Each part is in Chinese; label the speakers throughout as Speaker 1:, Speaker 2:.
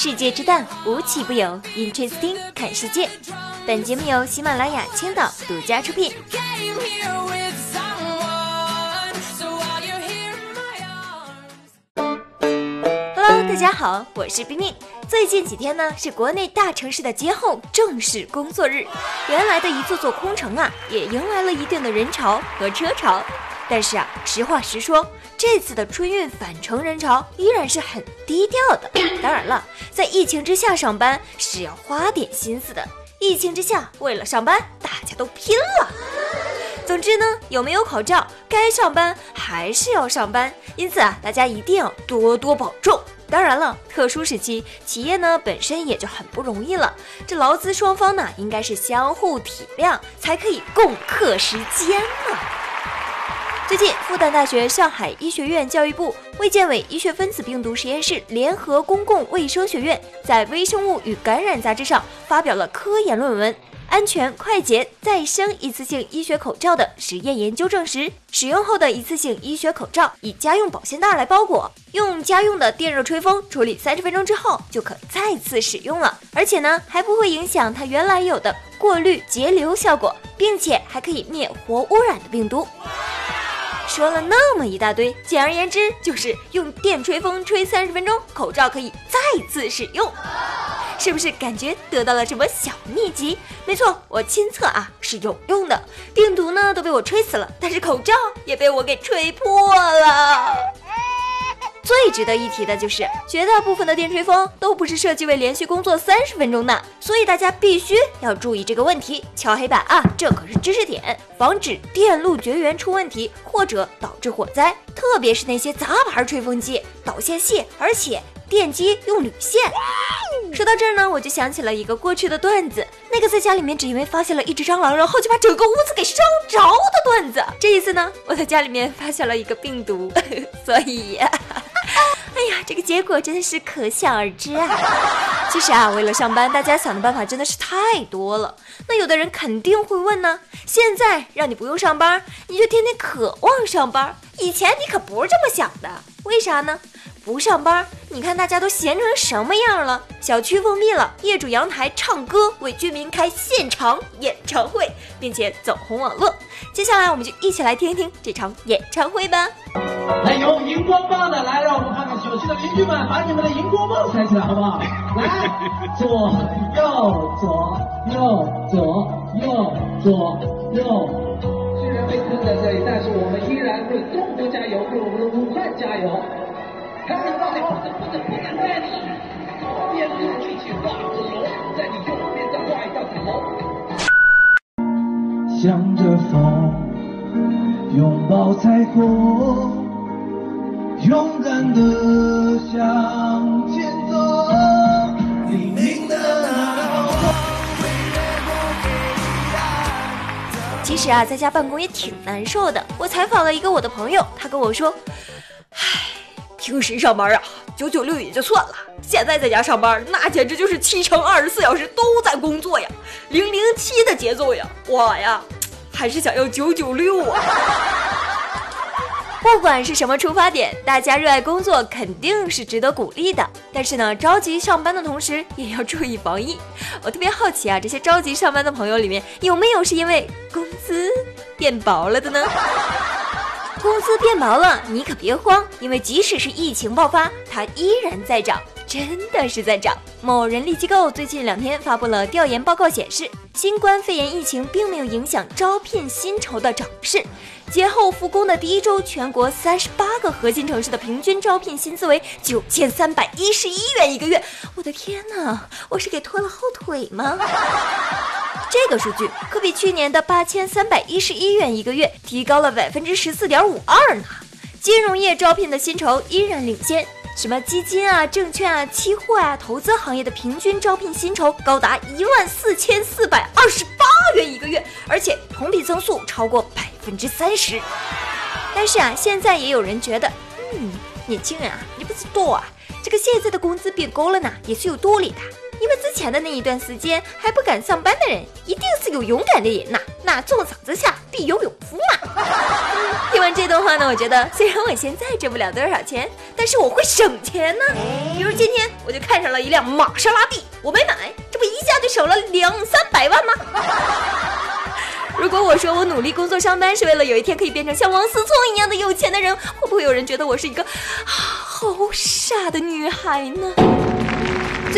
Speaker 1: 世界之大，无奇不有。Interesting，看世界。本节目由喜马拉雅青岛独家出品。Hello，大家好，我是冰冰。最近几天呢，是国内大城市的节后正式工作日，原来的一座座空城啊，也迎来了一定的人潮和车潮。但是啊，实话实说，这次的春运返程人潮依然是很低调的。当然了，在疫情之下上班是要花点心思的。疫情之下，为了上班，大家都拼了。总之呢，有没有口罩，该上班还是要上班。因此啊，大家一定要多多保重。当然了，特殊时期，企业呢本身也就很不容易了。这劳资双方呢，应该是相互体谅，才可以共克时艰嘛。最近，复旦大学上海医学院教育部、卫健委医学分子病毒实验室联合公共卫生学院在《微生物与感染》杂志上发表了科研论文《安全、快捷、再生一次性医学口罩的实验研究证实》，使用后的一次性医学口罩以家用保鲜袋来包裹，用家用的电热吹风处理三十分钟之后就可再次使用了，而且呢还不会影响它原来有的过滤节流效果，并且还可以灭活污染的病毒。说了那么一大堆，简而言之就是用电吹风吹三十分钟，口罩可以再次使用，是不是感觉得到了什么小秘籍？没错，我亲测啊是有用的，病毒呢都被我吹死了，但是口罩也被我给吹破了。最值得一提的就是，绝大部分的电吹风都不是设计为连续工作三十分钟的，所以大家必须要注意这个问题。敲黑板啊，这可是知识点，防止电路绝缘出问题或者导致火灾。特别是那些杂牌吹风机，导线细，而且电机用铝线。说到这儿呢，我就想起了一个过去的段子，那个在家里面只因为发现了一只蟑螂，然后就把整个屋子给烧着的段子。这一次呢，我在家里面发现了一个病毒，所以。哎呀，这个结果真的是可想而知啊！其实啊，为了上班，大家想的办法真的是太多了。那有的人肯定会问呢：现在让你不用上班，你就天天渴望上班；以前你可不是这么想的，为啥呢？不上班，你看大家都闲成什么样了？小区封闭了，业主阳台唱歌，为居民开现场演唱会，并且走红网络。接下来，我们就一起来听一听这场演唱会吧。
Speaker 2: 来，有荧光棒的，来，让我们看看小区的邻居们，把你们的荧光棒抬起来，好不好？来，左右左右左右左右。虽然被困在这里，但是我们依然为中国加油，为我们的武汉加油。看你到底不能不能不能在你左边举起画个龙，在你右边再画一道彩虹。向着风，拥抱彩虹。勇敢的向前走。
Speaker 1: 其实啊，在家办公也挺难受的。我采访了一个我的朋友，他跟我说：“唉，平时上班啊，九九六也就算了，现在在家上班，那简直就是七乘二十四小时都在工作呀，零零七的节奏呀！我呀，还是想要九九六啊。”不管是什么出发点，大家热爱工作肯定是值得鼓励的。但是呢，着急上班的同时也要注意防疫。我特别好奇啊，这些着急上班的朋友里面有没有是因为工资变薄了的呢？工资变薄了，你可别慌，因为即使是疫情爆发，它依然在涨，真的是在涨。某人力机构最近两天发布了调研报告，显示新冠肺炎疫情并没有影响招聘薪酬的涨势。节后复工的第一周，全国三十八个核心城市的平均招聘薪资为九千三百一十一元一个月。我的天哪，我是给拖了后腿吗？这个数据可比去年的八千三百一十一元一个月提高了百分之十四点五二呢。金融业招聘的薪酬依然领先。什么基金啊、证券啊、期货啊、投资行业的平均招聘薪酬高达一万四千四百二十八元一个月，而且同比增速超过百分之三十。但是啊，现在也有人觉得，嗯，年轻人啊，你不知道啊，这个现在的工资变高了呢，也是有道理的。因为之前的那一段时间还不敢上班的人，一定是有勇敢的人呐。那重赏之下必有勇夫嘛。听完。完这段话呢，我觉得虽然我现在挣不了多少钱，但是我会省钱呢。比如今天我就看上了一辆玛莎拉蒂，我没买，这不一下就省了两三百万吗？如果我说我努力工作上班是为了有一天可以变成像王思聪一样的有钱的人，会不会有人觉得我是一个好傻的女孩呢？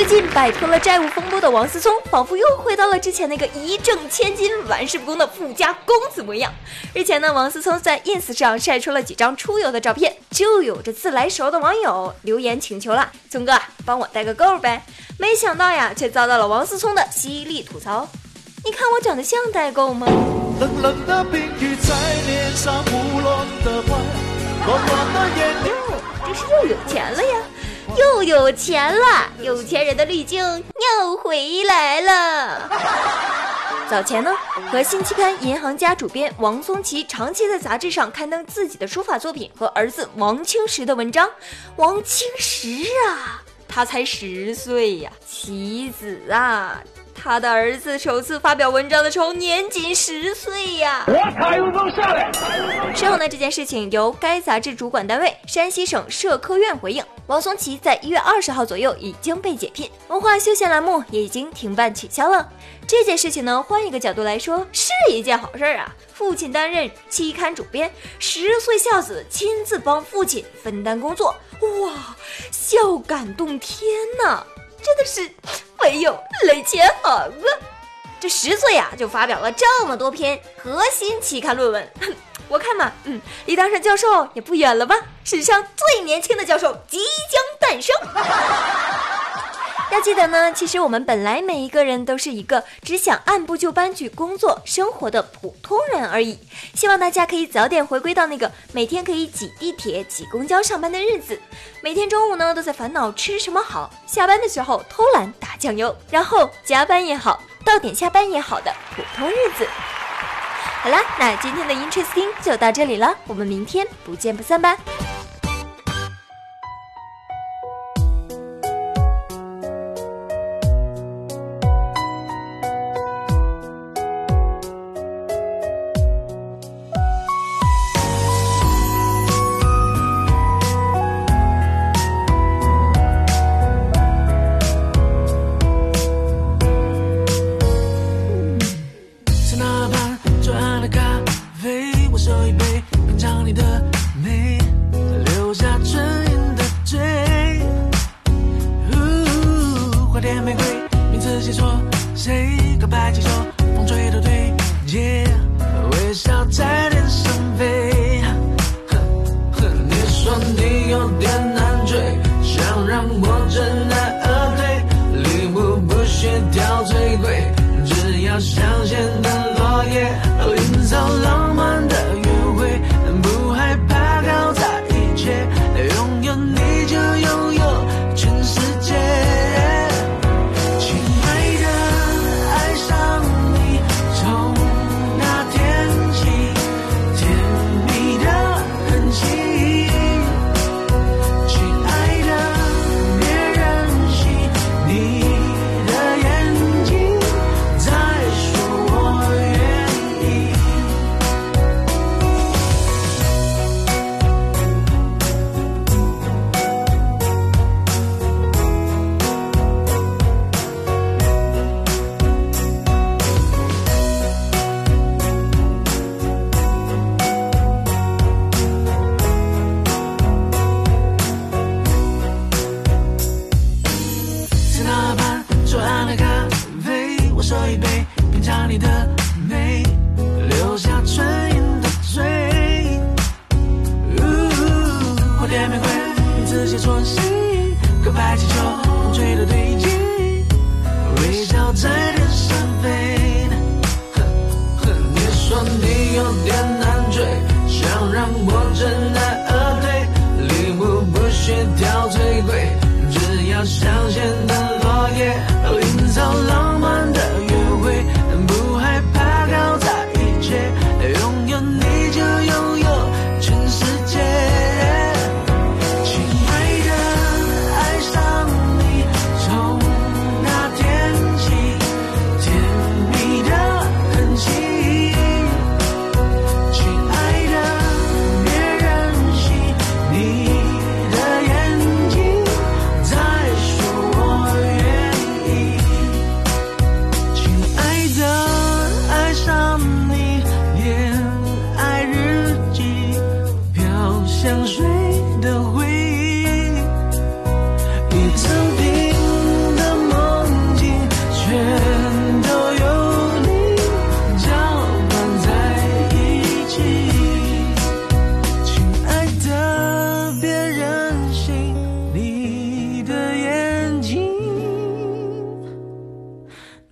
Speaker 1: 最近摆脱了债务风波的王思聪，仿佛又回到了之前那个一掷千金、玩世不恭的富家公子模样。日前呢，王思聪在 ins 上晒出了几张出游的照片，就有着自来熟的网友留言请求了：“聪哥，帮我带个够呗。”没想到呀，却遭到了王思聪的犀利吐槽。你看我长得像代购吗？冷冷的冰雨在脸上胡乱的换，暖暖的眼是又有钱了呀，又有钱了，有钱人的滤镜又回来了。早前呢，和新期刊《银行家》主编王松奇长期在杂志上刊登自己的书法作品和儿子王清石的文章。王清石啊，他才十岁呀，棋子啊。他的儿子首次发表文章的时候年仅十岁呀！我卡又能下来。事后呢，这件事情由该杂志主管单位山西省社科院回应，王松奇在一月二十号左右已经被解聘，文化休闲栏目也已经停办取消了。这件事情呢，换一个角度来说，是一件好事啊！父亲担任期刊主编，十岁孝子亲自帮父亲分担工作，哇，孝感动天呐！真的是没有雷钱行啊！这十岁呀就发表了这么多篇核心期刊论文，我看嘛，嗯，离当上教授也不远了吧？史上最年轻的教授即将诞生。要记得呢，其实我们本来每一个人都是一个只想按部就班去工作生活的普通人而已。希望大家可以早点回归到那个每天可以挤地铁、挤公交上班的日子，每天中午呢都在烦恼吃什么好，下班的时候偷懒打酱油，然后加班也好，到点下班也好的普通日子。好啦，那今天的 Interesting 就到这里了，我们明天不见不散吧。
Speaker 3: 鬼名字写错谁告白气球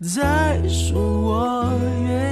Speaker 3: 再说我愿。